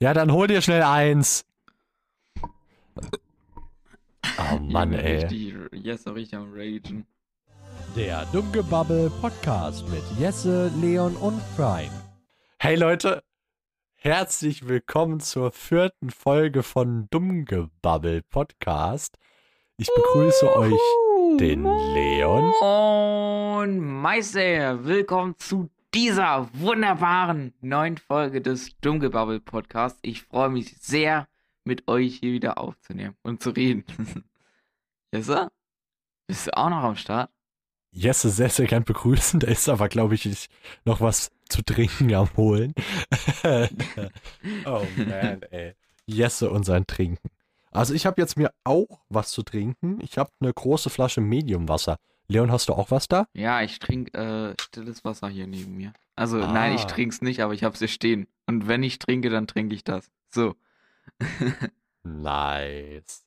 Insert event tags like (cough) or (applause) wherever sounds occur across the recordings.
Ja, dann hol dir schnell eins. Oh (laughs) Mann, ey. Richtig, yes, so richtig am Ragen. Der Dummgebabbel Podcast mit Jesse, Leon und Prime. Hey Leute, herzlich willkommen zur vierten Folge von Dummgebabbel Podcast. Ich begrüße euch den Leon. Und Meister, willkommen zu dieser wunderbaren neuen Folge des Dummgebabbel Podcasts. Ich freue mich sehr, mit euch hier wieder aufzunehmen und zu reden. (laughs) Jesse? Bist du auch noch am Start? Jesse sehr, sehr gern begrüßen. Da ist aber, glaube ich, noch was zu trinken am Holen. (laughs) oh man, ey. Jesse und sein Trinken. Also ich habe jetzt mir auch was zu trinken. Ich habe eine große Flasche Mediumwasser. Leon, hast du auch was da? Ja, ich trinke äh, stilles Wasser hier neben mir. Also, nein, ich Ah. trinke es nicht, aber ich habe es hier stehen. Und wenn ich trinke, dann trinke ich das. So. (laughs) Nice.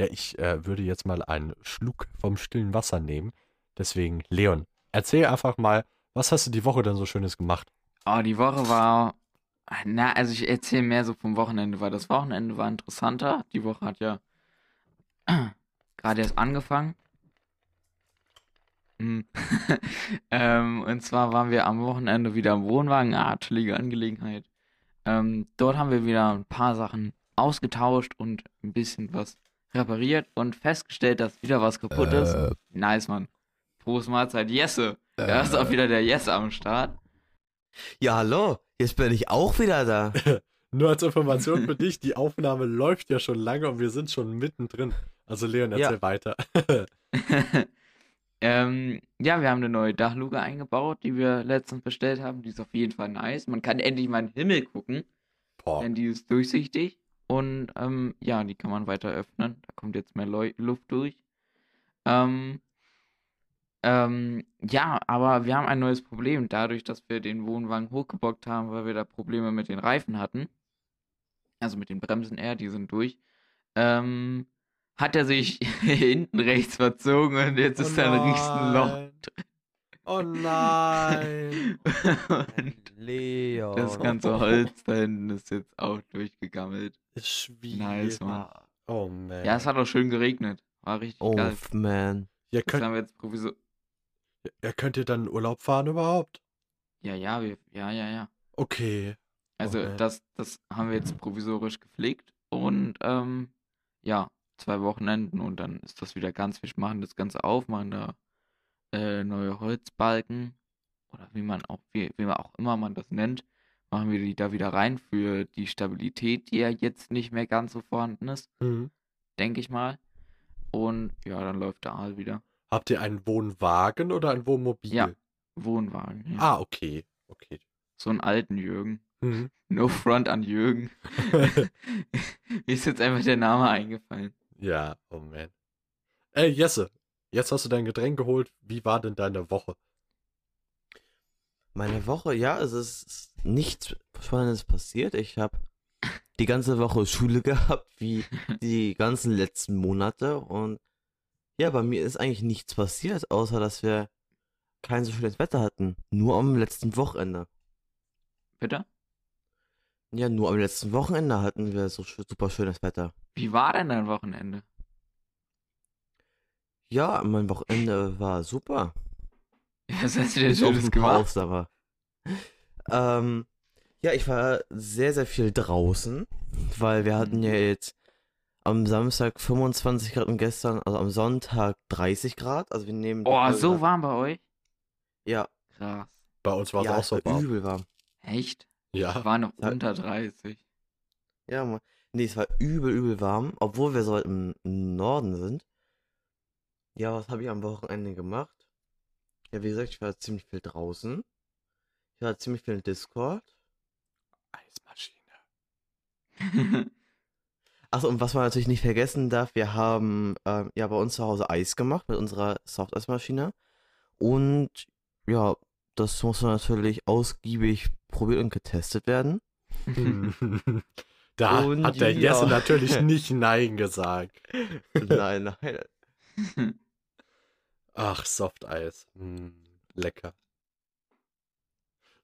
Ja, ich äh, würde jetzt mal einen Schluck vom stillen Wasser nehmen. Deswegen, Leon, erzähl einfach mal, was hast du die Woche denn so Schönes gemacht? Oh, die Woche war. Na, also ich erzähle mehr so vom Wochenende, weil das Wochenende war interessanter. Die Woche hat ja (clears throat) gerade erst angefangen. Hm. (laughs) ähm, und zwar waren wir am Wochenende wieder im Wohnwagen. Ah, chillige Angelegenheit. Ähm, dort haben wir wieder ein paar Sachen ausgetauscht und ein bisschen was repariert und festgestellt, dass wieder was kaputt ist. Nice, Mann. Prost Mahlzeit. Jesse. Da ist auch wieder der Jesse am Start. Ja, hallo, jetzt bin ich auch wieder da. (laughs) Nur als Information für dich, die Aufnahme läuft ja schon lange und wir sind schon mittendrin. Also Leon, erzähl Ja. weiter. (laughs) ähm, ja, wir haben eine neue Dachluke eingebaut, die wir letztens bestellt haben. Die ist auf jeden Fall nice. Man kann endlich mal in den Himmel gucken, Boah. denn die ist durchsichtig. Und ähm, ja, die kann man weiter öffnen. Da kommt jetzt mehr Leu Luft durch. Ähm, ähm, ja, aber wir haben ein neues Problem. Dadurch, dass wir den Wohnwagen hochgebockt haben, weil wir da Probleme mit den Reifen hatten. Also mit den Bremsen eher, die sind durch. Ähm, hat er sich (laughs) hinten rechts verzogen und jetzt ist da ein Riesenloch. Oh nein. (laughs) und Leon. das ganze Holz da hinten ist jetzt auch durchgegammelt. Ist schwierig. Nice, Mann. Oh man. Ja, es hat auch schön geregnet. War richtig Oh, geil. man. ihr, Das könnt, haben wir jetzt provisor. ihr könnt ihr dann in Urlaub fahren überhaupt? Ja, ja, wir, ja, ja, ja. Okay. Also Okay. das, das haben wir jetzt provisorisch gepflegt und ähm, ja, zwei Wochenenden und dann ist das wieder ganz. Wir machen das Ganze auf, machen da äh, neue Holzbalken oder wie man auch, wie, wie man auch immer man das nennt, machen wir die da wieder rein für die Stabilität, die ja jetzt nicht mehr ganz so vorhanden ist, Mhm. denke ich mal. Und ja, dann läuft der Aal wieder. Habt ihr einen Wohnwagen oder ein Wohnmobil? Ja. Wohnwagen. Ja. Ah, okay. Okay. So einen alten Jürgen. Mhm. (laughs) No front an Jürgen. (laughs) (laughs) Mir ist jetzt einfach der Name eingefallen. Ja, oh man. Ey, Jesse, jetzt hast du dein Getränk geholt. Wie war denn deine Woche? Meine Woche, ja, es ist nichts Spannendes passiert. Ich habe die ganze Woche Schule (laughs) gehabt, wie die ganzen letzten Monate. Und ja, bei mir ist eigentlich nichts passiert, außer dass wir kein so schönes Wetter hatten. Nur am letzten Wochenende. Bitte? Ja, nur am letzten Wochenende hatten wir so sch- super schönes Wetter. Wie war denn dein Wochenende? Ja, mein Wochenende war super. (laughs) Was hast du denn Bis auf Schönes ein paar gemacht? Ausnahme. Ähm, ja, ich war sehr, sehr viel draußen, weil wir hatten ja jetzt am Samstag 25 Grad und gestern, also am Sonntag 30 Grad. Also wir nehmen. Oh, so warm bei euch? Ja, Krass. Bei uns war es ja, auch es so war warm. übel warm. Echt? Ja. War noch unter 30. Ja, Mann. Nee, es war übel, übel warm, obwohl wir so im Norden sind. Ja, was habe ich am Wochenende gemacht? Ja, wie gesagt, ich war ziemlich viel draußen. Ich war ziemlich viel in Discord. Eismaschine. (laughs) Achso, und was man natürlich nicht vergessen darf, wir haben ähm, ja bei uns zu Hause Eis gemacht mit unserer Softeismaschine. Und ja, das muss natürlich ausgiebig probiert und getestet werden. (laughs) da Und hat der ja. Jesse natürlich (laughs) nicht Nein gesagt. nein, nein. (laughs) Ach, Softeis. Hm, lecker.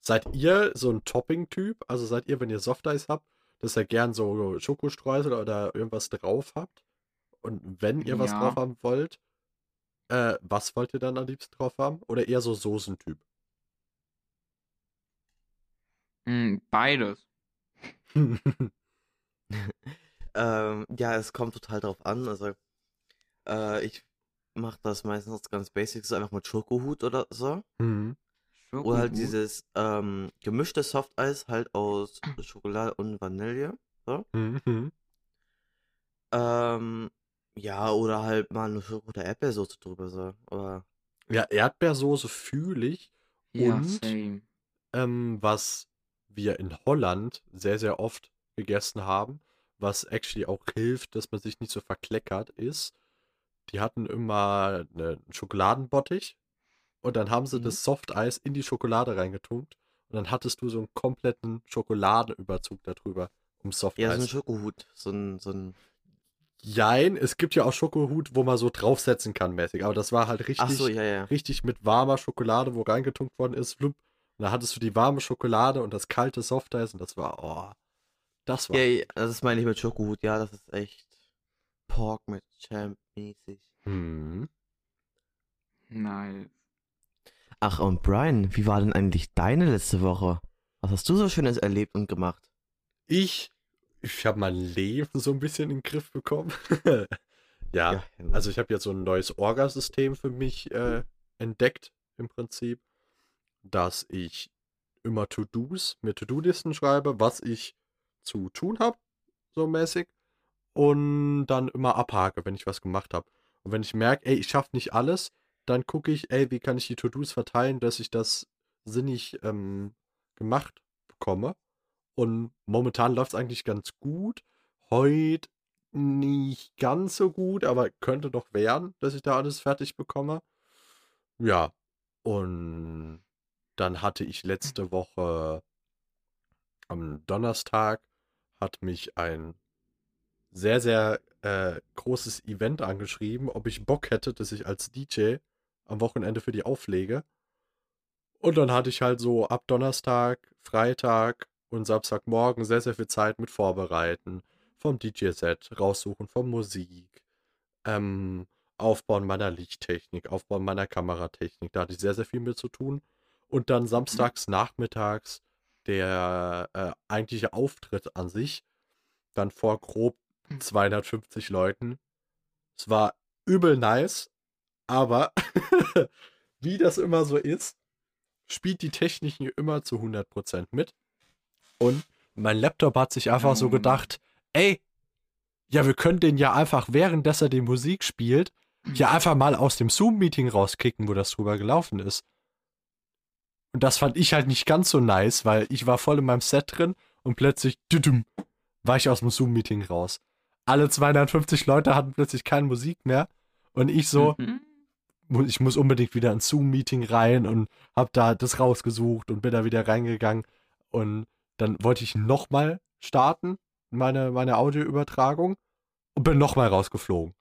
Seid ihr so ein Topping-Typ? Also seid ihr, wenn ihr Softeis habt, dass ihr gern so Schokostreusel oder irgendwas drauf habt. Und wenn ihr was Ja. drauf haben wollt, äh, was wollt ihr dann am liebsten drauf haben? Oder eher so Soßentyp? Hm, beides. (laughs) Ähm, ja, es kommt total drauf an. Also, äh, ich mache das meistens ganz basic, so einfach mit Schokohut oder so. Mhm. Oder halt Schokohut. dieses ähm, gemischte Softeis halt aus (clears throat) Schokolade und Vanille. Mhm. Ähm, ja, oder halt mal eine Schoko- oder Erdbeersoße drüber so. Aber Ja, Erdbeersoße fühle ich. Ja, und- same. ähm, was wir in Holland sehr, sehr oft gegessen haben, was actually auch hilft, dass man sich nicht so verkleckert ist. Die hatten immer ne- einen Schokoladenbottich und dann haben sie Mhm. das Softeis in die Schokolade reingetunkt und dann hattest du so einen kompletten Schokoladenüberzug darüber um ja, so ein Softeis. Schokohut. So ein, so ein. Jein, es gibt ja auch Schokohut, wo man so draufsetzen kann mäßig, aber das war halt richtig, so, ja, ja. richtig mit warmer Schokolade, wo reingetunkt worden ist. Flup. Und da hattest du die warme Schokolade und das kalte Softeis und das war, oh, das war. Ja, ja, das meine ich mit Schokohut. Ja, das ist echt Pork mit Champ mäßig. Hm. Nice. Ach, und Brian, wie war denn eigentlich deine letzte Woche? Was hast du so Schönes erlebt und gemacht? Ich, ich habe mein Leben so ein bisschen in den Griff bekommen. (laughs) ja, also ich habe jetzt so ein neues Orgasystem für mich äh, entdeckt, im Prinzip, dass ich immer To-Dos, mir To-Do-Listen schreibe, was ich zu tun habe, so mäßig, und dann immer abhake, wenn ich was gemacht habe. Und wenn ich merke, ey, ich schaffe nicht alles, dann gucke ich, ey, wie kann ich die To-Dos verteilen, dass ich das sinnig ähm, gemacht bekomme. Und momentan läuft es eigentlich ganz gut. Heute nicht ganz so gut, aber könnte doch werden, dass ich da alles fertig bekomme. Ja, und dann hatte ich letzte Woche am Donnerstag hat mich ein sehr, sehr äh, großes Event angeschrieben, ob ich Bock hätte, dass ich als DJ am Wochenende für die auflege. Und dann hatte ich halt so ab Donnerstag, Freitag und Samstagmorgen sehr, sehr viel Zeit mit Vorbereiten, vom DJ-Set, raussuchen von Musik, ähm, Aufbauen meiner Lichttechnik, Aufbauen meiner Kameratechnik. Da hatte ich sehr, sehr viel mit zu tun. Und dann samstags nachmittags der äh, eigentliche Auftritt an sich, dann vor grob 250 Leuten. Es war übel nice, aber (laughs) wie das immer so ist, spielt die Technik hier immer zu 100% mit. Und mein Laptop hat sich einfach so Mm. gedacht, ey, ja, wir können den ja einfach, während dass er die Musik spielt, ja einfach mal aus dem Zoom-Meeting rauskicken, wo das drüber gelaufen ist. Und das fand ich halt nicht ganz so nice, weil ich war voll in meinem Set drin und plötzlich düdüm, war ich aus dem Zoom-Meeting raus. Alle 250 Leute hatten plötzlich keine Musik mehr und ich so, Mhm. ich muss unbedingt wieder ins Zoom-Meeting rein und hab da das rausgesucht und bin da wieder reingegangen und dann wollte ich nochmal starten, meine, meine Audioübertragung und bin nochmal rausgeflogen.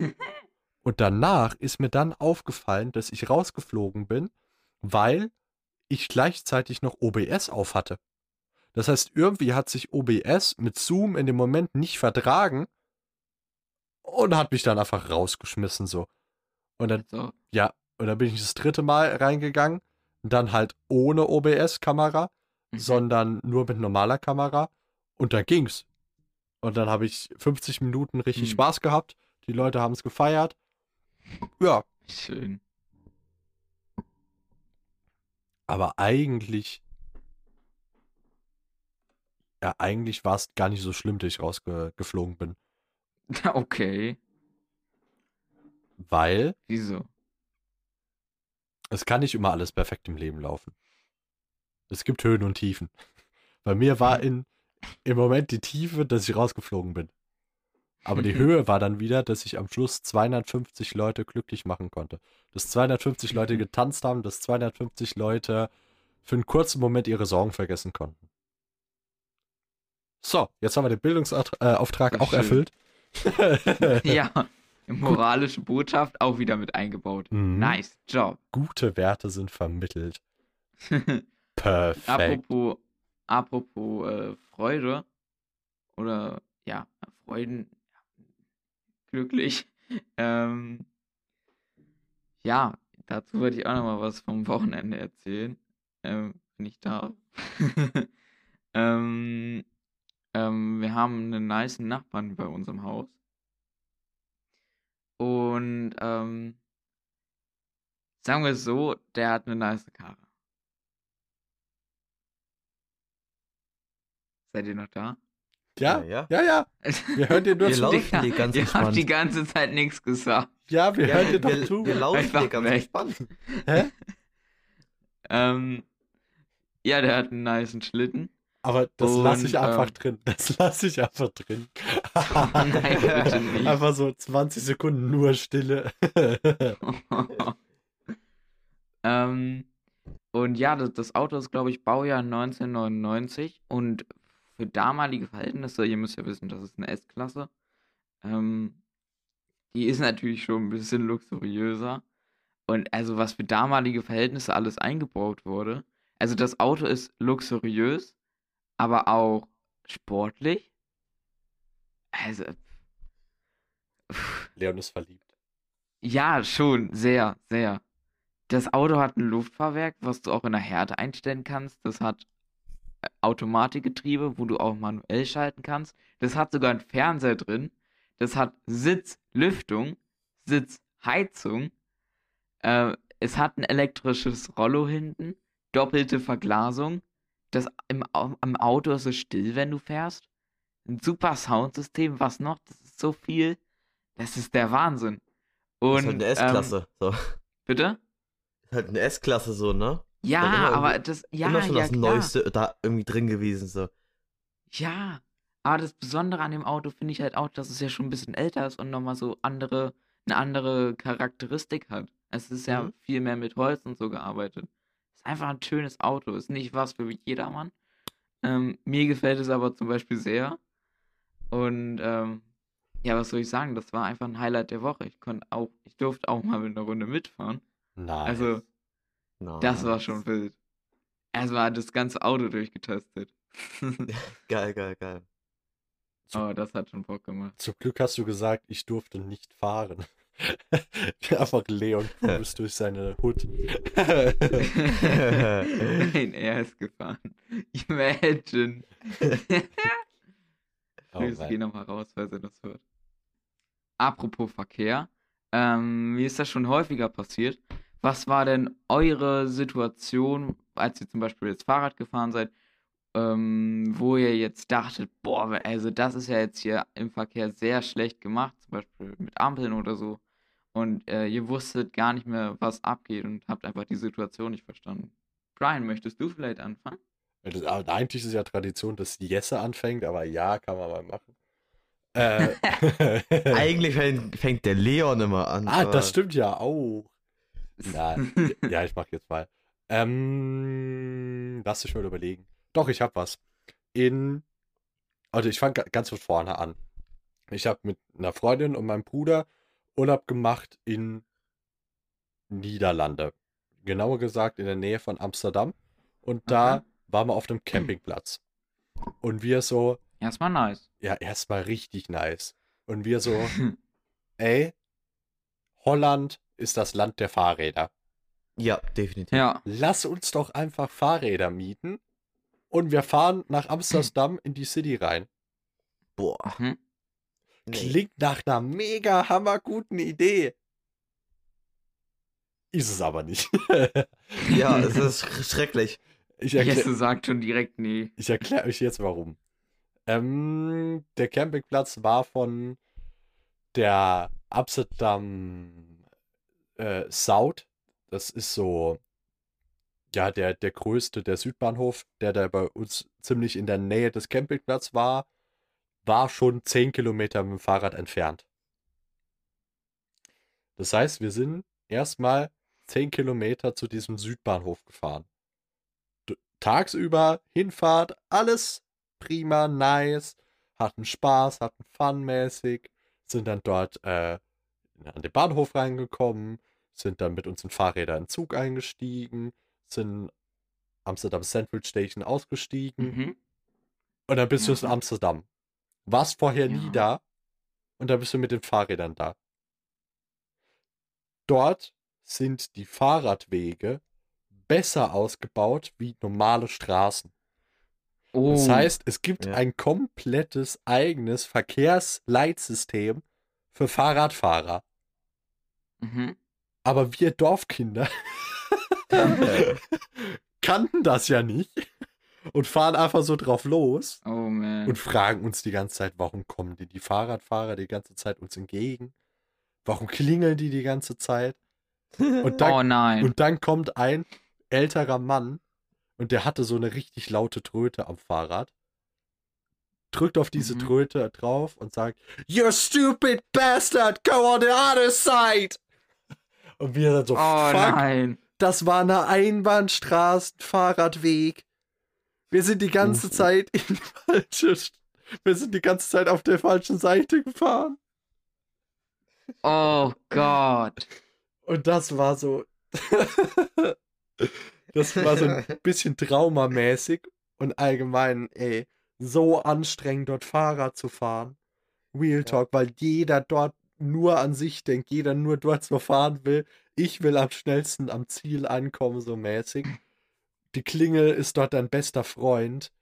(laughs) und danach ist mir dann aufgefallen, dass ich rausgeflogen bin, weil ich gleichzeitig noch OBS auf hatte. Das heißt, irgendwie hat sich OBS mit Zoom in dem Moment nicht vertragen und hat mich dann einfach rausgeschmissen so. Und dann So. ja, und dann bin ich das dritte Mal reingegangen. Dann halt ohne OBS-Kamera, Mhm. sondern nur mit normaler Kamera. Und dann ging's. Und dann habe ich 50 Minuten richtig Hm. Spaß gehabt. Die Leute haben es gefeiert. Ja, Schön. Aber eigentlich. Ja, eigentlich war es gar nicht so schlimm, dass ich rausgeflogen bin. (laughs) Okay. Weil Wieso? es kann nicht immer alles perfekt im Leben laufen. Es gibt Höhen und Tiefen. Bei mir war in, im Moment die Tiefe, dass ich rausgeflogen bin. Aber die Höhe war dann wieder, dass ich am Schluss 250 Leute glücklich machen konnte. Dass 250 Leute getanzt haben, dass 250 Leute für einen kurzen Moment ihre Sorgen vergessen konnten. So, jetzt haben wir den Bildungsauftrag äh, auch schön. erfüllt. (laughs) ja. (laughs) Moralische Botschaft auch wieder mit eingebaut. Mhm. Nice Job. Gute Werte sind vermittelt. (laughs) Perfekt. apropos apropos äh, Freude. oder ja, Freuden glücklich. (laughs) Ähm, ja, dazu wollte ich auch noch mal was vom Wochenende erzählen, ähm, ich darf. (laughs) ähm, ähm, wir haben einen nice Nachbarn bei uns im Haus. Und ähm, sagen wir es so, der hat eine nice Karre. Seid ihr noch da? Ja, ja, ja. ja. Wir hören dir (laughs) nur wir zu. laufen die ganz Ihr habt die ganze Zeit nichts gesagt. Ja, wir Ja, hören dir doch wir, zu. wir laufen Einfach dir ganz weg. entspannt. Hä? Ähm, ja, der hat einen niceen Schlitten. Aber das lasse ich einfach ähm, drin. Das lasse ich einfach drin. (laughs) Nein, bitte nicht. Einfach so 20 Sekunden nur Stille. (laughs) ähm, und ja, das, das Auto ist, glaube ich, Baujahr 1999 und für damalige Verhältnisse, ihr müsst ja wissen, das ist eine S-Klasse, ähm, die ist natürlich schon ein bisschen luxuriöser. Und also, was für damalige Verhältnisse alles eingebaut wurde. Also, das Auto ist luxuriös, aber auch sportlich. Also, Leon ist verliebt. Ja, schon, sehr, sehr. Das Auto hat ein Luftfahrwerk, was du auch in der Härte einstellen kannst. Das hat Automatikgetriebe, wo du auch manuell schalten kannst. Das hat sogar einen Fernseher drin. Das hat Sitzlüftung, Sitzheizung. Äh, es hat ein elektrisches Rollo hinten, doppelte Verglasung. Das im, am Auto ist es still, wenn du fährst. Ein super Soundsystem, was noch? Das ist so viel. Das ist der Wahnsinn. Das Und, ist halt eine ähm, S-Klasse. so. Bitte? Ist halt eine S-Klasse so, ne? Ja, aber das, ja, Immer schon ja, das klar. Neueste da irgendwie drin gewesen. So. Ja, aber das Besondere an dem Auto finde ich halt auch, dass es ja schon ein bisschen älter ist und nochmal so andere, eine andere Charakteristik hat. Es ist ja Mhm. viel mehr mit Holz und so gearbeitet. Ist einfach ein schönes Auto, ist nicht was für jedermann. Ähm, mir gefällt es aber zum Beispiel sehr. Und ähm, ja, was soll ich sagen? Das war einfach ein Highlight der Woche. Ich konnte auch, ich durfte auch mal mit einer Runde mitfahren. Nein. Also, das war Nice. schon wild. Es war das ganze Auto durchgetestet. (laughs) (laughs) Geil, geil, geil. Aber das hat schon Bock gemacht. Zum Glück hast du gesagt, ich durfte nicht fahren. (laughs) Einfach Leon cruist durch seine Hut. Nein, er ist gefahren. Imagine. Oh Grüße gehen nochmal raus, falls er das hört. Apropos Verkehr. Ähm, mir ist das schon häufiger passiert. Was war denn eure Situation, als ihr zum Beispiel jetzt Fahrrad gefahren seid, ähm, wo ihr jetzt dachtet, boah, also das ist ja jetzt hier im Verkehr sehr schlecht gemacht, zum Beispiel mit Ampeln oder so. Und äh, ihr wusstet gar nicht mehr, was abgeht und habt einfach die Situation nicht verstanden. Brian, möchtest du vielleicht anfangen? Das, eigentlich ist es ja Tradition, dass Jesse anfängt, aber ja, kann man mal machen. Äh, (laughs) Eigentlich fängt, fängt der Leon immer an. ah, das stimmt ja auch. Ja, ja, ich mach jetzt mal. Ähm, lass dich mal überlegen. Doch, ich hab was. In, also ich fange ganz von vorne an. Ich habe mit einer Freundin und meinem Bruder Urlaub gemacht in Niederlande. Genauer gesagt in der Nähe von Amsterdam. Und da Okay. waren wir auf dem Campingplatz. Und wir so, Erstmal nice. ja, erstmal richtig nice. Und wir so, (laughs) ey, Holland ist das Land der Fahrräder. Ja, definitiv. Ja. Lass uns doch einfach Fahrräder mieten und wir fahren nach Amsterdam in die City rein. Boah. Mhm. Nee. Klingt nach einer mega hammerguten Idee. Ist es aber nicht. (laughs) Ja, es (laughs) ist sch- schrecklich. ich erkläre Jesse sagt schon direkt nee. ich erklär euch jetzt warum. Ähm, der Campingplatz war von der Amsterdam äh, South. Das ist so, ja, der, der größte, der Südbahnhof, der da bei uns ziemlich in der Nähe des Campingplatzes war, war schon 10 Kilometer mit dem Fahrrad entfernt. Das heißt, wir sind erstmal 10 Kilometer zu diesem Südbahnhof gefahren. Tagsüber, Hinfahrt, alles prima, nice, hatten Spaß, hatten Fun mäßig, sind dann dort äh, an den Bahnhof reingekommen, sind dann mit unseren Fahrrädern in Zug eingestiegen, sind Amsterdam Central Station ausgestiegen Mhm. und dann bist du in Mhm. Amsterdam. warst vorher Ja. nie da und da bist du mit den Fahrrädern da. Dort sind die Fahrradwege besser ausgebaut wie normale Straßen. Oh. Das heißt, es gibt Ja. ein komplettes eigenes Verkehrsleitsystem für Fahrradfahrer. Mhm. Aber wir Dorfkinder (laughs) kannten das ja nicht und fahren einfach so drauf los Oh und fragen uns die ganze Zeit, warum kommen die, die Fahrradfahrer die ganze Zeit uns entgegen? Warum klingeln die die ganze Zeit? Und dann, (laughs) oh nein. und dann kommt ein älterer Mann und der hatte so eine richtig laute Tröte am Fahrrad. Drückt auf diese Mhm. Tröte drauf und sagt, You stupid bastard, go on the other side! Und wir dann so, oh fuck, nein. das war eine Einbahnstraßen-Fahrradweg. Wir sind die ganze Uff. Zeit in falsche, wir sind die ganze Zeit auf der falschen Seite gefahren. Oh Gott. Und das war so, (laughs) das war so ein (laughs) bisschen traumamäßig und allgemein, ey, so anstrengend dort Fahrrad zu fahren. Real Talk, weil jeder dort nur an sich denkt, jeder nur dort so fahren will. Ich will am schnellsten am Ziel ankommen, so mäßig. Die Klingel ist dort dein bester Freund.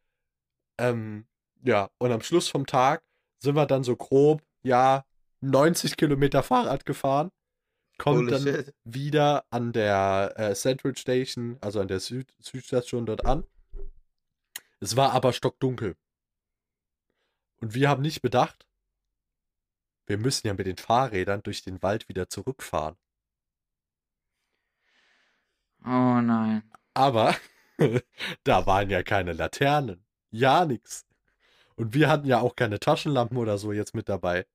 Ähm, ja, und am Schluss vom Tag sind wir dann so grob, ja, 90 Kilometer Fahrrad gefahren. Kommt Holy dann shit. wieder an der äh, Central Station, also an der Süd Südstation dort an. Es war aber stockdunkel. Und wir haben nicht bedacht, wir müssen ja mit den Fahrrädern durch den Wald wieder zurückfahren. Oh nein. Aber (laughs) da waren ja keine Laternen. Ja, nix. Und wir hatten ja auch keine Taschenlampen oder so jetzt mit dabei.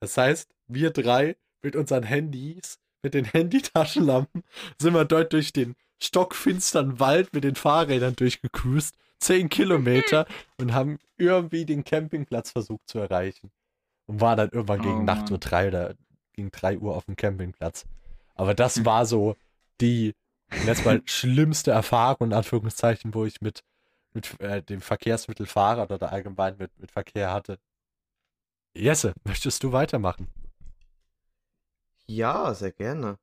Das heißt, wir drei mit unseren Handys, mit den (laughs) Handy-Taschenlampen, sind wir dort durch den stockfinstern Wald mit den Fahrrädern durchgecruised. Zehn Kilometer (laughs) und haben irgendwie den Campingplatz versucht zu erreichen. Und waren dann irgendwann gegen Oh Nacht so Mann. drei oder gegen drei Uhr auf dem Campingplatz. Aber das Hm. war so die jetzt mal (laughs) schlimmste Erfahrung, in Anführungszeichen, wo ich mit, mit äh, dem Verkehrsmittel Fahrrad oder allgemein mit, mit Verkehr hatte. Jesse, möchtest du weitermachen? Ja, sehr gerne.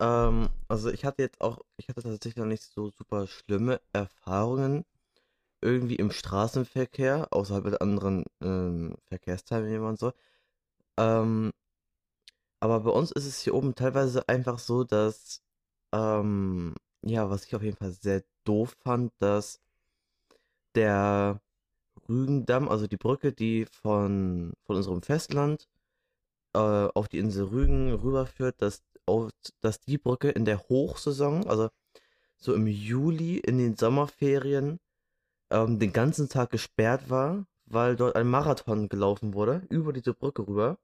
Ähm, also ich hatte jetzt auch, ich hatte tatsächlich noch nicht so super schlimme Erfahrungen irgendwie im Straßenverkehr, außerhalb mit anderen ähm, Verkehrsteilnehmern und so. Ähm, aber bei uns ist es hier oben teilweise einfach so, dass, ähm, ja, was ich auf jeden Fall sehr doof fand, dass der Rügendamm, also die Brücke, die von, von unserem Festland äh, auf die Insel Rügen rüberführt, dass, auf, dass die Brücke in der Hochsaison, also so im Juli in den Sommerferien, ähm, den ganzen Tag gesperrt war, weil dort ein Marathon gelaufen wurde, über diese Brücke rüber.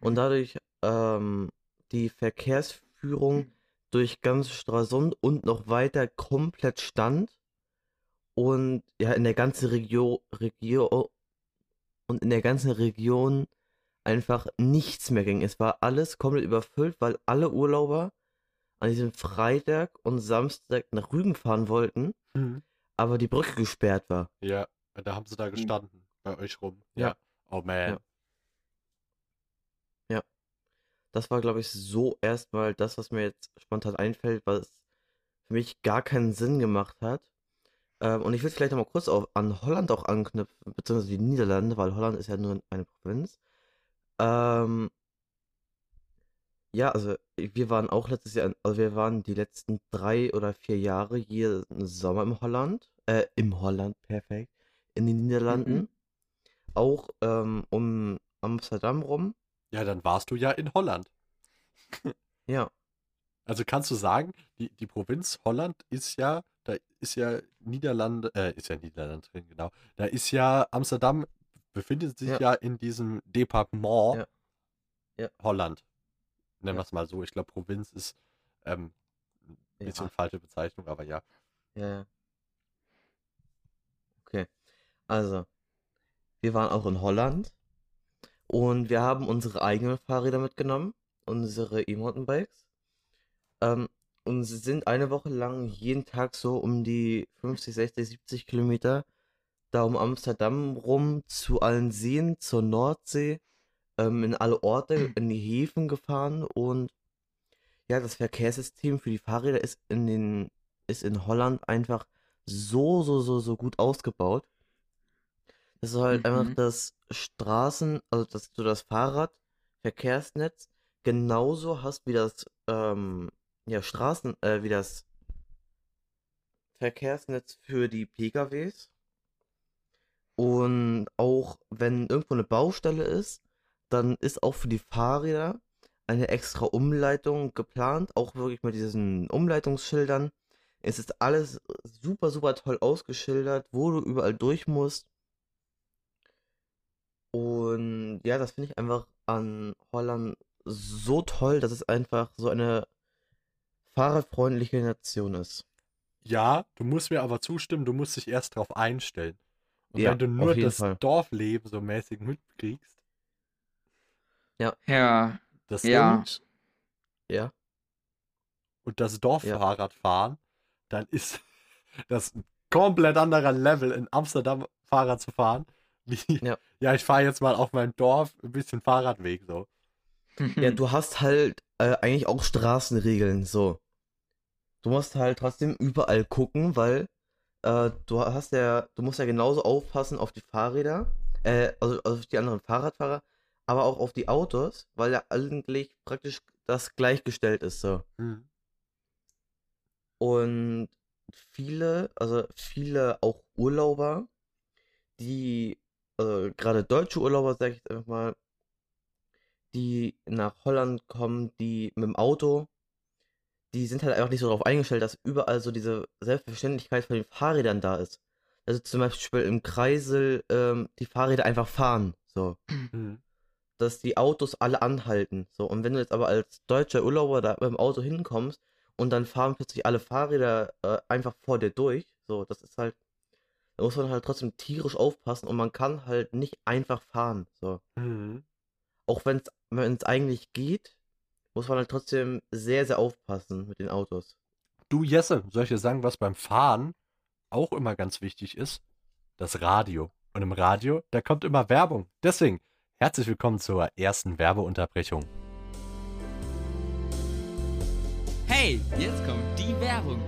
Und dadurch ähm, die Verkehrsführung durch ganz Stralsund und noch weiter komplett stand. Und ja, in der ganzen Region, Regio und in der ganzen Region einfach nichts mehr ging. Es war alles komplett überfüllt, weil alle Urlauber an diesem Freitag und Samstag nach Rügen fahren wollten, aber die Brücke gesperrt war. Ja, da haben sie da gestanden, bei euch rum. Ja. Ja. Oh man. Ja. Das war, glaube ich, so erstmal das, was mir jetzt spontan einfällt, was für mich gar keinen Sinn gemacht hat. Ähm, und ich will vielleicht nochmal kurz auf, an Holland auch anknüpfen, beziehungsweise die Niederlande, weil Holland ist ja nur eine Provinz. Ähm, ja, also wir waren auch letztes Jahr, also wir waren die letzten drei oder vier Jahre jeden Sommer im Holland, äh, im Holland, perfekt, in den Niederlanden. Mhm. Auch ähm, um Amsterdam rum. Ja, dann warst du ja in Holland. (laughs) Ja, Also kannst du sagen, die, die Provinz Holland ist ja, da ist ja Niederlande, äh, ist ja Niederland drin, genau. Da ist ja Amsterdam, befindet sich ja, Ja. in diesem Departement Ja. Ja. Holland. Nennen Ja. wir es mal so. Ich glaube, Provinz ist ähm, ein Ja. bisschen falsche Bezeichnung, aber ja. Ja, ja. Okay. Also, wir waren auch in Holland und wir haben unsere eigenen Fahrräder mitgenommen, unsere E-Mountainbikes. Ähm, und sie sind eine Woche lang jeden Tag so um die 50, 60, 70 Kilometer da um Amsterdam rum zu allen Seen, zur Nordsee, ähm, in alle Orte, (clears throat) in die Häfen gefahren und ja, das Verkehrssystem für die Fahrräder ist in den, ist in Holland einfach so, so, so, so gut ausgebaut. Das ist halt einfach Mhm. das Straßen, also dass du das Fahrradverkehrsnetz genauso hast wie das, ähm, ja, Straßen, äh, wie das Verkehrsnetz für die PKWs. Und auch wenn irgendwo eine Baustelle ist, dann ist auch für die Fahrräder eine extra Umleitung geplant, auch wirklich mit diesen Umleitungsschildern. Es ist alles super, super toll ausgeschildert, wo du überall durch musst. Und ja, das finde ich einfach an Holland so toll, dass es einfach so eine fahrradfreundliche Nation ist. Ja, du musst mir aber zustimmen, du musst dich erst drauf einstellen. Und Ja, wenn du nur das Fall. Dorfleben so mäßig mitkriegst, Ja, das Ja. und, Ja, und das Dorffahrradfahren, dann ist (laughs) das ein komplett anderer Level, in Amsterdam Fahrrad zu fahren. (laughs) Wie, Ja. ja, ich fahre jetzt mal auf meinem Dorf ein bisschen Fahrradweg so. ja, (laughs) du hast halt äh, eigentlich auch Straßenregeln, so. Du musst halt trotzdem überall gucken, weil äh, du hast ja, du musst ja genauso aufpassen auf die Fahrräder, äh, also auf die anderen Fahrradfahrer, aber auch auf die Autos, weil ja eigentlich praktisch das gleichgestellt ist, so. Hm. Und viele, also viele auch Urlauber, die, also gerade deutsche Urlauber, sag ich jetzt einfach mal, die nach Holland kommen, die mit dem Auto, die sind halt einfach nicht so darauf eingestellt, dass überall so diese Selbstverständlichkeit von den Fahrrädern da ist. Also zum Beispiel im Kreisel ähm, die Fahrräder einfach fahren, so Hm. Dass die Autos alle anhalten. So, und wenn du jetzt aber als deutscher Urlauber da mit dem Auto hinkommst und dann fahren plötzlich alle Fahrräder äh, einfach vor dir durch, so, das ist halt, da muss man halt trotzdem tierisch aufpassen und man kann halt nicht einfach fahren. So. Hm. Auch wenn es eigentlich geht, muss man halt trotzdem sehr, sehr aufpassen mit den Autos. Du, Jesse, soll ich dir sagen, was beim Fahren auch immer ganz wichtig ist? Das Radio. Und im Radio, da kommt immer Werbung. Deswegen, herzlich willkommen zur ersten Werbeunterbrechung. Hey, jetzt kommt die Werbung.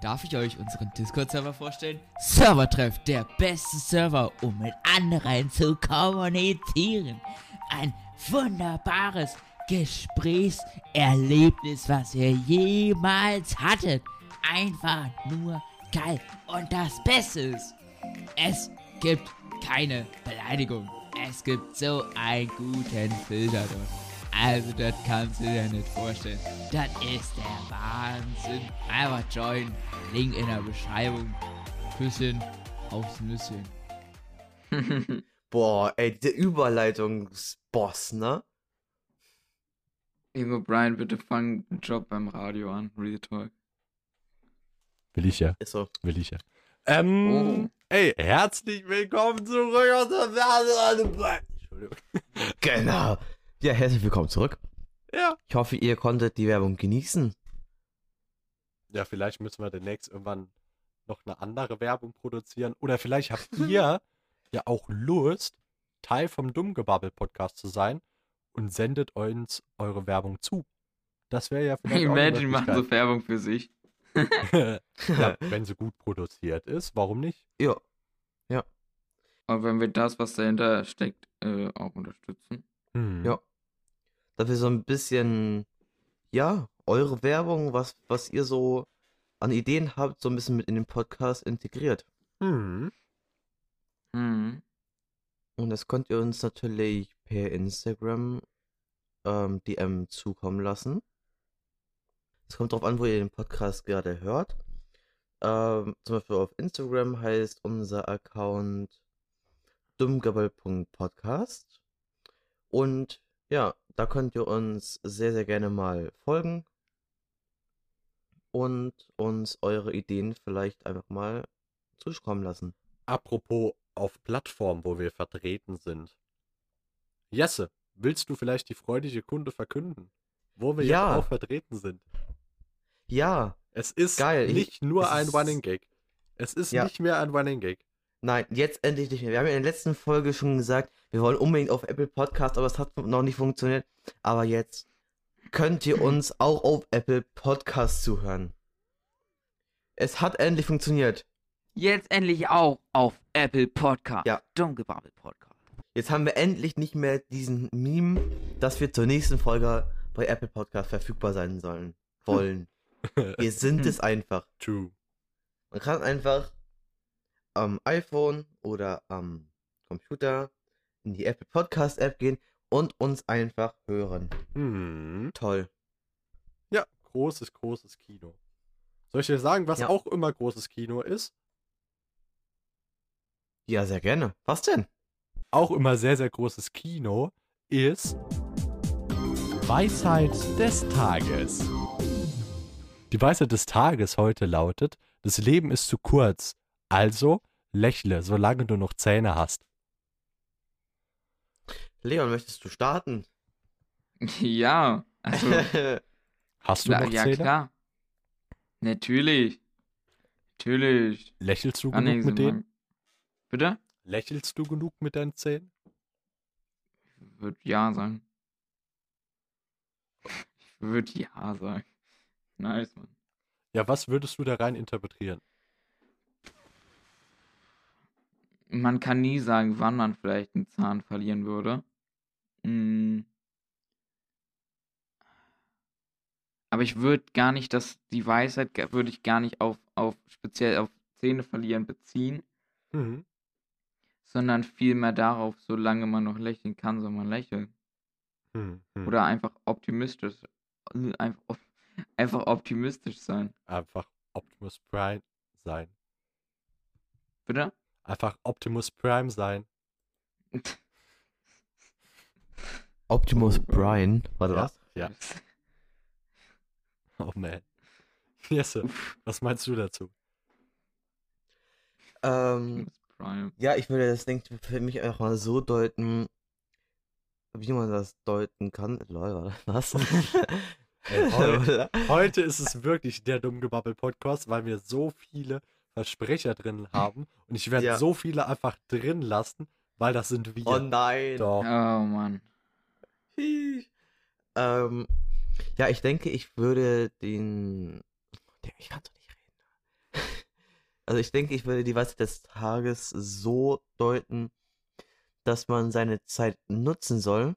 Darf ich euch unseren Discord-Server vorstellen? Servertreff, der beste Server, um mit anderen zu kommunizieren. Ein wunderbares Gesprächserlebnis, was ihr jemals hattet. Einfach nur geil. Und das Beste ist, es gibt keine Beleidigung. Es gibt so einen guten Filter dort. Also, das kannst du dir nicht vorstellen. Das ist der Wahnsinn. Einfach join. Link in der Beschreibung. Küsschen aufs Nüsschen. (laughs) Boah, ey, der Überleitungsboss, ne? Junge Brian, bitte fang einen Job beim Radio an. Real Talk. Will ich ja, Ist so. will ich ja. Ähm, Oh. Ey, herzlich willkommen zurück aus der. Entschuldigung. (laughs) Genau. Ja, herzlich willkommen zurück. Ja. Ich hoffe, ihr konntet die Werbung genießen. Ja, vielleicht müssen wir demnächst irgendwann noch eine andere Werbung produzieren. Oder vielleicht habt (laughs) ihr ja auch Lust, Teil vom Dummgebabbel-Podcast zu sein und sendet uns eure Werbung zu. Das wäre ja vielleicht auch eine Imagine machen so Werbung für sich. Ja, (laughs) wenn sie gut produziert ist, warum nicht? Ja. Aber wenn wir das, was dahinter steckt, äh, auch unterstützen. Hm. Ja. Dass wir so ein bisschen, ja, eure Werbung, was, was ihr so an Ideen habt, so ein bisschen mit in den Podcast integriert. Hm. Mhm. Und das könnt ihr uns natürlich per Instagram ähm, DM zukommen lassen. Es kommt darauf an, wo ihr den Podcast gerade hört. Ähm, zum Beispiel auf Instagram heißt unser Account dummgabbel.podcast. Und ja, da könnt ihr uns sehr, sehr gerne mal folgen und uns eure Ideen vielleicht einfach mal zukommen lassen. Apropos auf Plattformen, wo wir vertreten sind. Jesse, willst du vielleicht die freudige Kunde verkünden? Wo wir Ja. jetzt auch vertreten sind. Ja, Es ist Geil, ich- nicht nur es ein Running Gag. Es ist Ja. nicht mehr ein Running Gag. Nein, jetzt endlich nicht mehr. Wir haben ja in der letzten Folge schon gesagt, wir wollen unbedingt auf Apple Podcast, aber es hat noch nicht funktioniert. Aber jetzt könnt ihr (clears throat) uns auch auf Apple Podcast zuhören. Es hat endlich funktioniert. Jetzt endlich auch auf Apple Podcast. Ja. Dunkelbubble Podcast. Jetzt haben wir endlich nicht mehr diesen Meme, dass wir zur nächsten Folge bei Apple Podcast verfügbar sein sollen. Wollen. Wir (laughs) sind es einfach. True. Man kann einfach am iPhone oder am Computer in die Apple Podcast App gehen und uns einfach hören. Hm. Toll. Ja, großes, großes Kino. Soll ich dir sagen, was Ja. auch immer großes Kino ist? Ja, sehr gerne. Was denn? Auch immer sehr, sehr großes Kino ist Weisheit des Tages. Die Weisheit des Tages heute lautet, das Leben ist zu kurz, also lächle, solange du noch Zähne hast. Leon, möchtest du starten? (laughs) Ja, also, (laughs) Hast du noch ja Zähne? klar. Natürlich. Natürlich. Lächelst du Kann genug ich mit denen? machen. Bitte? Lächelst du genug mit deinen Zähnen? Ich würde ja sagen. Ich würde ja sagen. Nice, Mann. Ja, was würdest du da rein interpretieren? Man kann nie sagen, wann man vielleicht einen Zahn verlieren würde. Mm. Aber ich würde gar nicht, dass die Weisheit würde ich gar nicht auf, auf speziell auf Zähne verlieren beziehen, Mhm. sondern vielmehr darauf, solange man noch lächeln kann, soll man lächeln. Hm, hm. Oder einfach optimistisch. äh, Einfach, einfach optimistisch sein. Einfach Optimus Prime sein. Bitte? Einfach Optimus Prime sein. Optimus Brian. Warte, Ja. was? Ja. (laughs) Oh man. Jesse, was meinst du dazu? Ähm, Optimus Prime. ja, ich würde das Ding für mich einfach mal so deuten, wie man das deuten kann. Lol, was? (laughs) (laughs) Ey, heu- (laughs) Heute ist es wirklich der Dummgebabbel Podcast, weil wir so viele Versprecher drin haben und ich werde Ja. so viele einfach drin lassen, weil das sind wir. oh nein. Doch. Oh Mann. Ähm, ja, ich denke, ich würde den. Ich kann doch nicht reden. Also ich denke, ich würde die Weisheit des Tages so deuten, dass man seine Zeit nutzen soll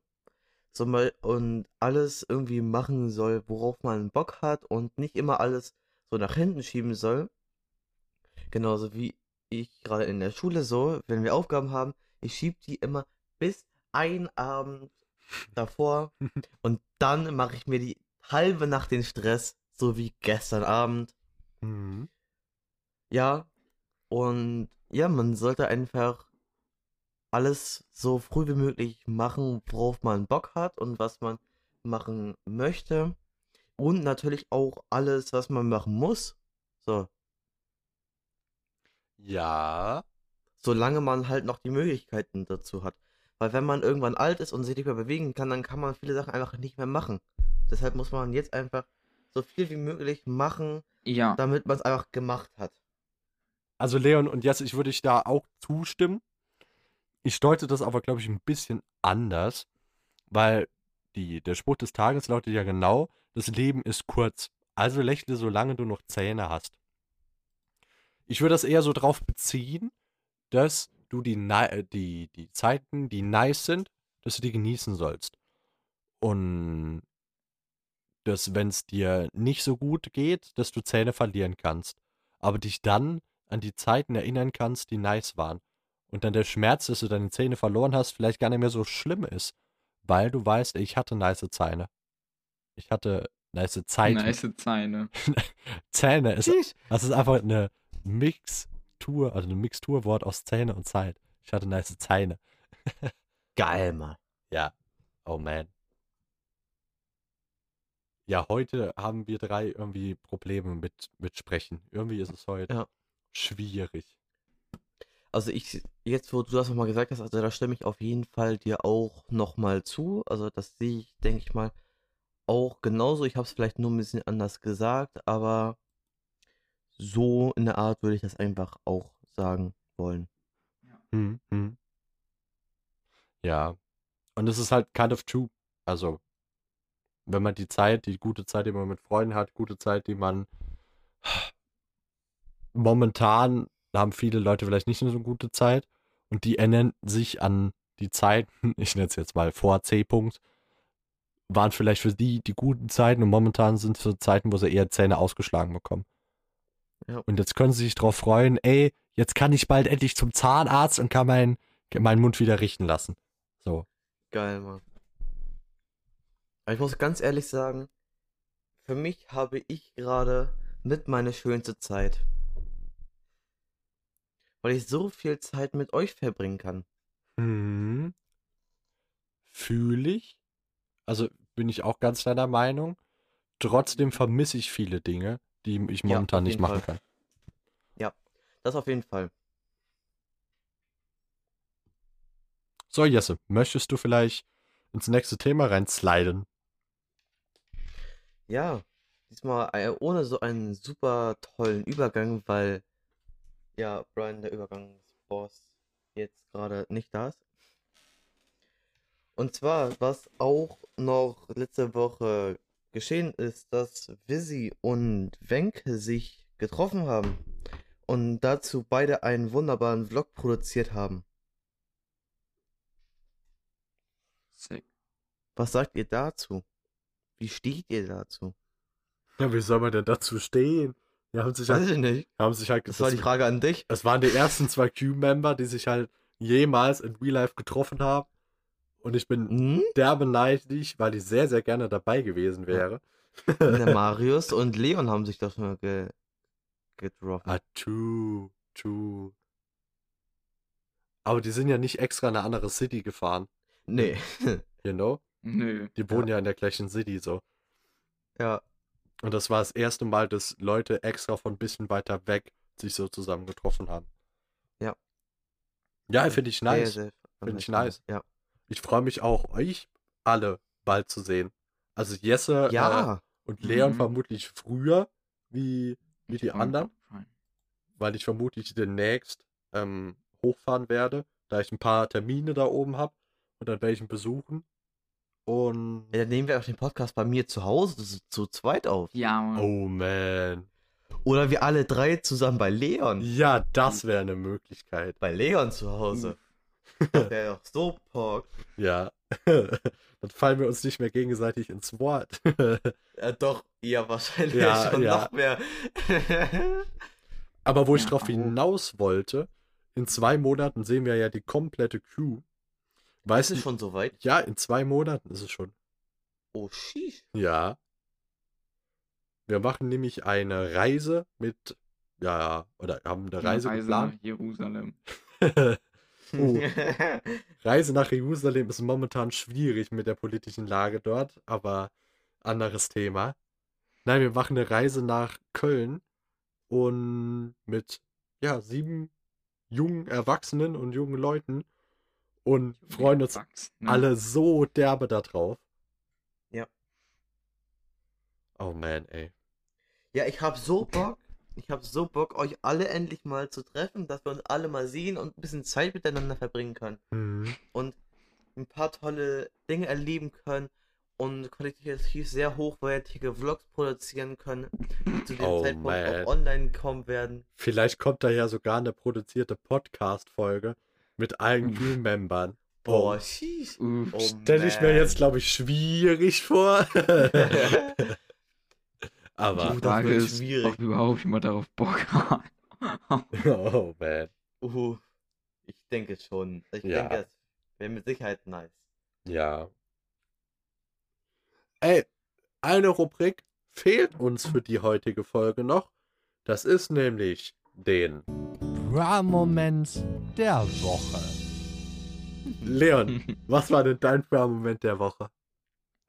und alles irgendwie machen soll, worauf man Bock hat und nicht immer alles so nach hinten schieben soll. Genauso wie ich gerade in der Schule so, wenn wir Aufgaben haben, ich schieb die immer bis ein Abend davor (laughs) und dann mache ich mir die halbe Nacht den Stress, so wie gestern Abend. Mhm. Ja, und ja, man sollte einfach alles so früh wie möglich machen, worauf man Bock hat und was man machen möchte. Und natürlich auch alles, was man machen muss. So, Ja. solange man halt noch die Möglichkeiten dazu hat. Weil wenn man irgendwann alt ist und sich nicht mehr bewegen kann, dann kann man viele Sachen einfach nicht mehr machen. Deshalb muss man jetzt einfach so viel wie möglich machen, Ja. damit man es einfach gemacht hat. Also Leon und Jesse, ich würde dich da auch zustimmen. Ich deute das aber, glaube ich, ein bisschen anders, weil die, der Spruch des Tages lautet ja genau, das Leben ist kurz, also lächle, solange du noch Zähne hast. Ich würde das eher so drauf beziehen, dass du die, äh, die, die Zeiten, die nice sind, dass du die genießen sollst. Und dass, wenn es dir nicht so gut geht, dass du Zähne verlieren kannst. Aber dich dann an die Zeiten erinnern kannst, die nice waren. Und dann der Schmerz, dass du deine Zähne verloren hast, vielleicht gar nicht mehr so schlimm ist. Weil du weißt, ich hatte nice Zähne. Ich hatte nice Zeiten. Nice Zähne. (laughs) Zähne ist, das ist einfach eine Mixtur, also ein Mixturwort aus Zähne und Zeit. Ich hatte nice Zähne. (laughs) Geil, Mann. Ja. Oh man. Ja, heute haben wir drei irgendwie Probleme mit, mit Sprechen. Irgendwie ist es heute Ja. schwierig. Also ich, jetzt wo du das nochmal gesagt hast, also da stimme ich auf jeden Fall dir auch nochmal zu. Also das sehe ich, denke ich mal, auch genauso. Ich habe es vielleicht nur ein bisschen anders gesagt, aber so in der Art würde ich das einfach auch sagen wollen. Hm, hm. Ja. Und es ist halt kind of true. Also, wenn man die Zeit, die gute Zeit, die man mit Freunden hat, gute Zeit, die man momentan haben viele Leute vielleicht nicht so eine gute Zeit und die erinnern sich an die Zeiten, (laughs) ich nenne es jetzt mal vor C-Punkt, waren vielleicht für die die guten Zeiten und momentan sind es so Zeiten, wo sie eher Zähne ausgeschlagen bekommen. Ja. Und jetzt können sie sich darauf freuen, ey, jetzt kann ich bald endlich zum Zahnarzt und kann meinen meinen Mund wieder richten lassen. So. Geil, Mann. Aber ich muss ganz ehrlich sagen, für mich habe ich gerade mit meine schönste Zeit. Weil ich so viel Zeit mit euch verbringen kann. Mhm. Fühle ich. Also bin ich auch ganz deiner Meinung. Trotzdem vermisse ich viele Dinge, die ich Ja, momentan auf nicht machen Fall. kann. Das auf jeden Fall. So, Jesse, möchtest du vielleicht ins nächste Thema reinsliden? Ja, diesmal äh, ohne so einen super tollen Übergang, weil ja, Brian, der Übergangsboss, jetzt gerade nicht da ist. Und zwar, was auch noch letzte Woche geschehen ist, dass Vizzy und Wenke sich getroffen haben und dazu beide einen wunderbaren Vlog produziert haben. Sick. Was sagt ihr dazu? Wie steht ihr dazu? Ja, wie soll man denn dazu stehen? Die haben sich Weiß halt, ich nicht. haben sich halt Das war die Frage an dich. Es waren die ersten zwei Q-Member, die sich halt jemals in Real Life getroffen haben. Und ich bin Hm? derbe neidisch, weil ich sehr, sehr gerne dabei gewesen wäre. Der (laughs) Marius und Leon haben sich doch schon ge getroffen. Ah, true, true. Aber die sind ja nicht extra in eine andere City gefahren, Nee. you know? Nö. Die wohnen ja, in der gleichen City so. ja. Und das war das erste Mal, dass Leute extra von ein bisschen weiter weg sich so zusammen getroffen haben. Ja. Ja, finde ich nice. Finde ich nice. Ja. Ich freue mich auch, euch alle bald zu sehen. Also Jesse äh, Ja. und Leon Mhm. vermutlich früher wie, wie die anderen, weil ich vermutlich demnächst ähm, hochfahren werde, da ich ein paar Termine da oben habe und dann werde ich ihn besuchen. Und ja. Dann nehmen wir auch den Podcast bei mir zu Hause das ist zu zweit auf. Ja, Mann. oh man. Oder wir alle drei zusammen bei Leon. Ja, das wäre eine Möglichkeit. Bei Leon zu Hause. (laughs) Das wäre doch so Pock. Ja. (laughs) dann fallen wir uns nicht mehr gegenseitig ins Wort. (laughs) Ja, doch, ja, wahrscheinlich Ja, schon ja. noch mehr. Aber wo ich Ja, drauf auch. hinaus wollte, in zwei Monaten sehen wir ja die komplette Crew. Weißt ist es du, schon soweit? ja, in zwei Monaten ist es schon. Oh, sheesh. Ja. Wir machen nämlich eine Reise mit, ja, oder haben eine Eine Reise, Reise geplant. nach Jerusalem. (laughs) Oh. (laughs) Reise nach Jerusalem ist momentan schwierig mit der politischen Lage dort, aber anderes Thema. Nein, wir machen eine Reise nach Köln und mit, ja, sieben jungen Erwachsenen und jungen Leuten und freuen uns Erwachsene. alle so derbe da drauf. Ja. Oh man, ey. Ja, ich hab so Bock. Ich hab so Bock, euch alle endlich mal zu treffen, dass wir uns alle mal sehen und ein bisschen Zeit miteinander verbringen können. Mhm. Und ein paar tolle Dinge erleben können und qualitativ sehr hochwertige Vlogs produzieren können, die zu dem Oh, Zeitpunkt man. auch online kommen werden. Vielleicht kommt da ja sogar eine produzierte Podcast-Folge mit allen. Crew-Membern. Boah, sheesh. Uff. Oh, Stelle ich mir jetzt, glaube ich, schwierig vor. (laughs) Aber, Die das Frage wird ist, schwierig. ob überhaupt jemand darauf Bock hat. (laughs) oh man. uh, ich denke schon. Ich Ja. denke, es wäre mit Sicherheit nice. Ja. Ey, eine Rubrik fehlt uns für die heutige Folge noch. Das ist nämlich den Bra-Moment der Woche. Leon. Was war denn dein Moment der Woche?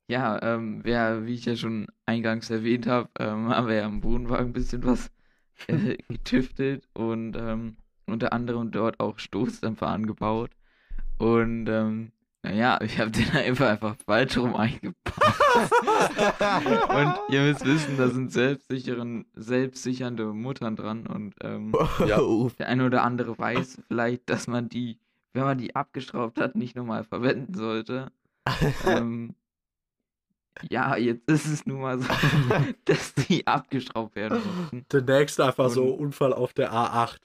Ja, ähm, wer, wie ich ja schon eingangs erwähnt habe, ähm, haben wir ja am Wohnwagen ein bisschen was äh, (laughs) getüftelt und ähm, unter anderem dort auch Stoßdämpfer angebaut. Und ähm, Naja, ich habe den (laughs) einfach, einfach falsch rum eingepackt. und ihr müsst wissen, da sind selbstsicheren, selbstsichernde Muttern dran und ähm, Ja. der eine oder andere weiß vielleicht, dass man die, wenn man die abgeschraubt hat, nicht nochmal verwenden sollte. (laughs) ähm, ja, jetzt ist es nun mal so, (laughs) dass die abgeschraubt werden mussten. Der nächste einfach so Und- Unfall auf der A8.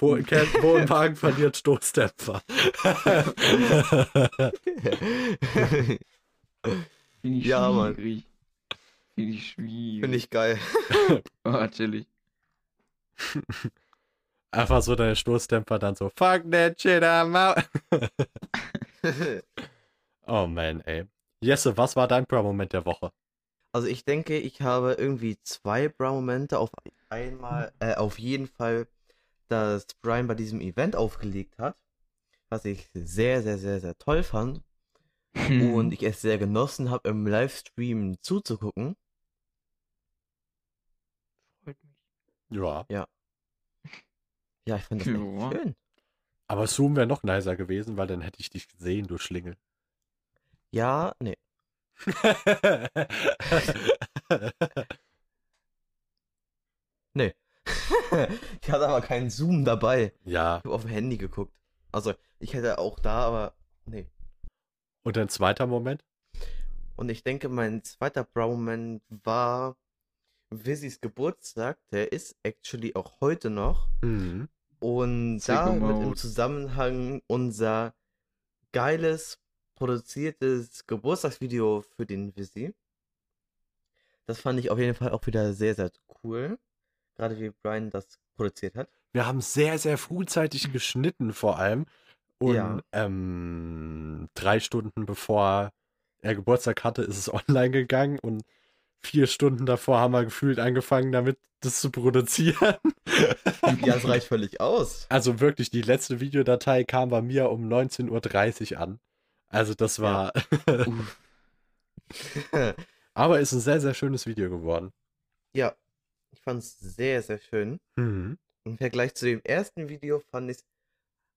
Wohnwagen verliert Stoßdämpfer. (laughs) Finde ich Ja, Mann. schwierig. Finde ich schwierig. Finde ich geil. (laughs) Oh, chillig. einfach so deine Stoßdämpfer dann so, fuck that shit, I'm out. (laughs) Oh man, ey. Jesse, was war dein Bra-Moment der Woche? Also ich denke, ich habe irgendwie zwei Bra-Momente. Auf einmal, äh, auf jeden Fall, dass Brian bei diesem Event aufgelegt hat, was ich sehr, sehr, sehr, sehr toll fand und ich es sehr genossen habe, im Livestream zuzugucken. Freut mich. Ja. Ja, ich fand das echt Ja. schön. Aber Zoom wäre noch nicer gewesen, weil dann hätte ich dich gesehen, du Schlingel. Ja, nee. (laughs) Nee. (laughs) ich hatte aber keinen Zoom dabei. ja. Ich habe auf dem Handy geguckt. Also, ich hätte auch da, aber nee. Und ein zweiter Moment? Und ich denke, mein zweiter Bro-Moment war Wizzys Geburtstag. Der ist actually auch heute noch. Mhm. Und da wird im. Zusammenhang unser geiles, produziertes Geburtstagsvideo für den Wizzy. Das fand ich auf jeden Fall auch wieder sehr, sehr cool. Gerade wie Brian das produziert hat. Wir haben sehr, sehr frühzeitig geschnitten vor allem. Und Ja. ähm, drei Stunden bevor er Geburtstag hatte, ist es (laughs) online gegangen und vier Stunden davor haben wir gefühlt angefangen, damit das zu produzieren. Ja, das (laughs) reicht völlig aus. Also wirklich, die letzte Videodatei kam bei mir um 19.30 Uhr an. Also das war. Uff. (laughs) Aber ist ein sehr, sehr schönes Video geworden. ja, ich fand es sehr, sehr schön. Mhm. Im Vergleich zu dem ersten Video fand ich es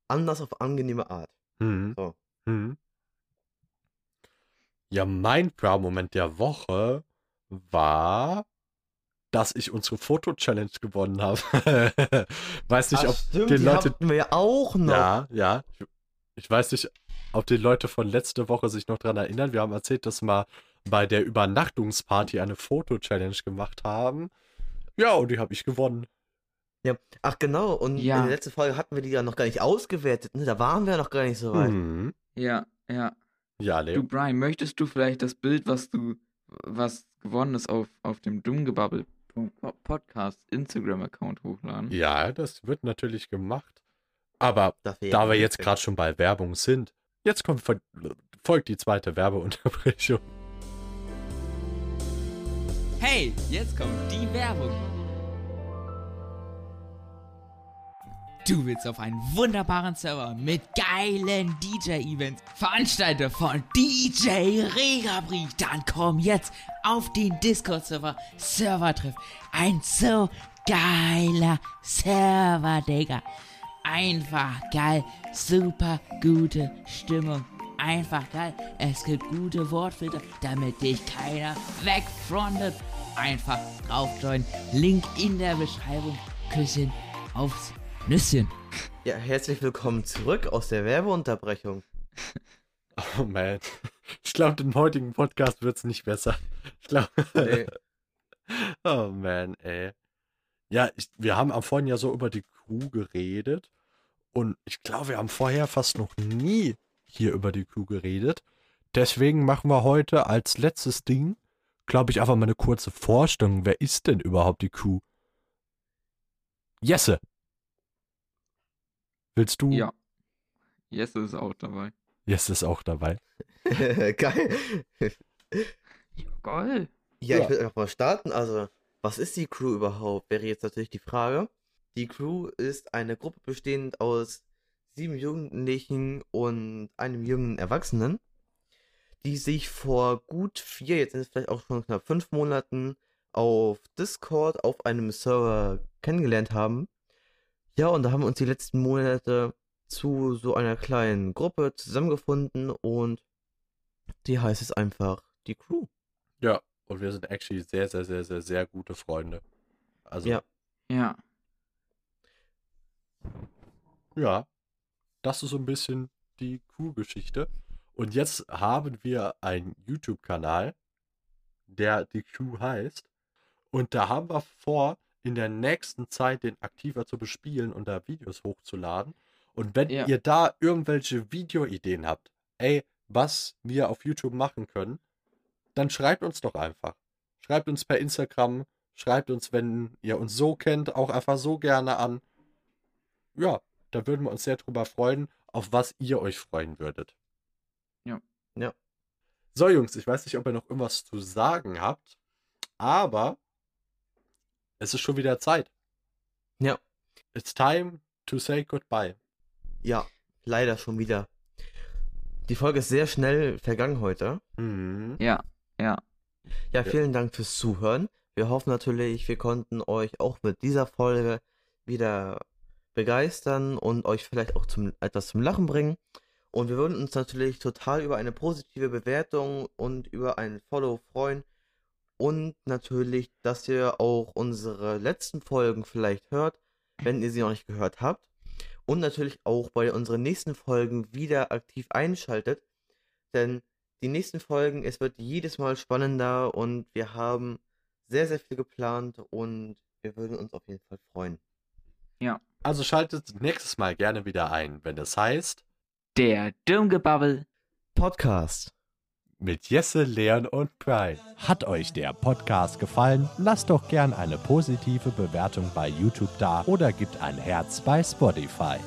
anders auf angenehme Art. Mhm. So. Mhm. Ja, mein Proud-Moment der Woche war, dass ich unsere Foto-Challenge gewonnen habe. (laughs) weiß nicht, Ach, ob stimmt, die die Leute. hatten wir auch noch. Ja, ja. Ich, ich weiß nicht, ob die Leute von letzter Woche sich noch dran erinnern. Wir haben erzählt, dass wir bei der Übernachtungsparty eine Foto-Challenge gemacht haben. Ja, und die habe ich gewonnen. Ja. Ach genau, und Ja. in der letzten Folge hatten wir die ja noch gar nicht ausgewertet. Ne? Da waren wir noch gar nicht so weit. Mhm. Ja, ja. Ja, Du, Leo. Brian, möchtest du vielleicht das Bild, was du, was gewonnen ist, auf, auf dem Dummgebabbel Podcast Instagram-Account hochladen? Ja, das wird natürlich gemacht. Aber Da wir ja jetzt gerade schon bei Werbung sind, jetzt kommt fol- folgt die zweite Werbeunterbrechung. Hey, jetzt kommt die Werbung. Du willst auf einen wunderbaren Server mit geilen DJ-Events, Veranstalter von DJ Regabrief, dann komm jetzt auf den Discord-Server Servertreff. Ein so geiler Server, Digga. Einfach geil, super gute Stimmung. Einfach geil. Es gibt gute Wortfilter, damit dich keiner wegfrontet. Einfach draufjoinen. Link in der Beschreibung. Küsschen aufs Nüsschen. Ja, herzlich willkommen zurück aus der Werbeunterbrechung. (laughs) Oh man. Ich glaube, im heutigen Podcast wird es nicht besser. Ich glaube. Nee. (laughs) Oh man, ey. Ja, ich, wir haben am vorhin ja so über die Crew geredet. Und ich glaube, wir haben vorher fast noch nie hier über die Crew geredet. Deswegen machen wir heute als letztes Ding, glaube ich, einfach mal eine kurze Vorstellung. Wer ist denn überhaupt die Crew? Jesse. Willst du? Ja. Jesse ist auch dabei. Jesse ist auch dabei. (laughs) Geil. Ja, geil. Ja, Ja. ich will einfach mal starten. Also, was ist die Crew überhaupt? Wäre jetzt natürlich die Frage. Die Crew ist eine Gruppe bestehend aus sieben Jugendlichen und einem jungen Erwachsenen, die sich vor gut vier, jetzt sind es vielleicht auch schon knapp fünf Monaten, auf Discord auf einem Server kennengelernt haben. Ja, und da haben wir uns die letzten Monate zu so einer kleinen Gruppe zusammengefunden und die heißt es einfach die Crew. Ja, und wir sind actually sehr, sehr, sehr, sehr, sehr gute Freunde. Also, Ja. Ja. ja, das ist so ein bisschen die Crew-Geschichte. Und jetzt haben wir einen YouTube-Kanal, der die Crew heißt. Und da haben wir vor, in der nächsten Zeit den aktiver zu bespielen und da Videos hochzuladen. Und wenn Ja. ihr da irgendwelche Videoideen habt, ey, was wir auf YouTube machen können, dann schreibt uns doch einfach. Schreibt uns per Instagram, schreibt uns, wenn ihr uns so kennt, auch einfach so gerne an. Ja, da würden wir uns sehr drüber freuen, auf was ihr euch freuen würdet. Ja. Ja. So, Jungs, ich weiß nicht, ob ihr noch irgendwas zu sagen habt, aber es ist schon wieder Zeit. Ja. It's time to say goodbye. Ja, leider schon wieder. Die Folge ist sehr schnell vergangen heute. Mhm. Ja. Ja. Ja, vielen Dank fürs Zuhören. Wir hoffen natürlich, wir konnten euch auch mit dieser Folge wieder begeistern und euch vielleicht auch zum, etwas zum Lachen bringen. Und wir würden uns natürlich total über eine positive Bewertung und über einen Follow freuen. Und natürlich, dass ihr auch unsere letzten Folgen vielleicht hört, wenn ihr sie noch nicht gehört habt. Und natürlich auch bei unseren nächsten Folgen wieder aktiv einschaltet. Denn die nächsten Folgen, es wird jedes Mal spannender und wir haben sehr, sehr viel geplant und wir würden uns auf jeden Fall freuen. Also schaltet nächstes Mal gerne wieder ein, wenn es heißt, Der Dummgebabbel. Podcast. mit Jesse, Leon und Brian. Hat euch der Podcast gefallen? Lasst doch gern eine positive Bewertung bei YouTube da oder gebt ein Herz bei Spotify.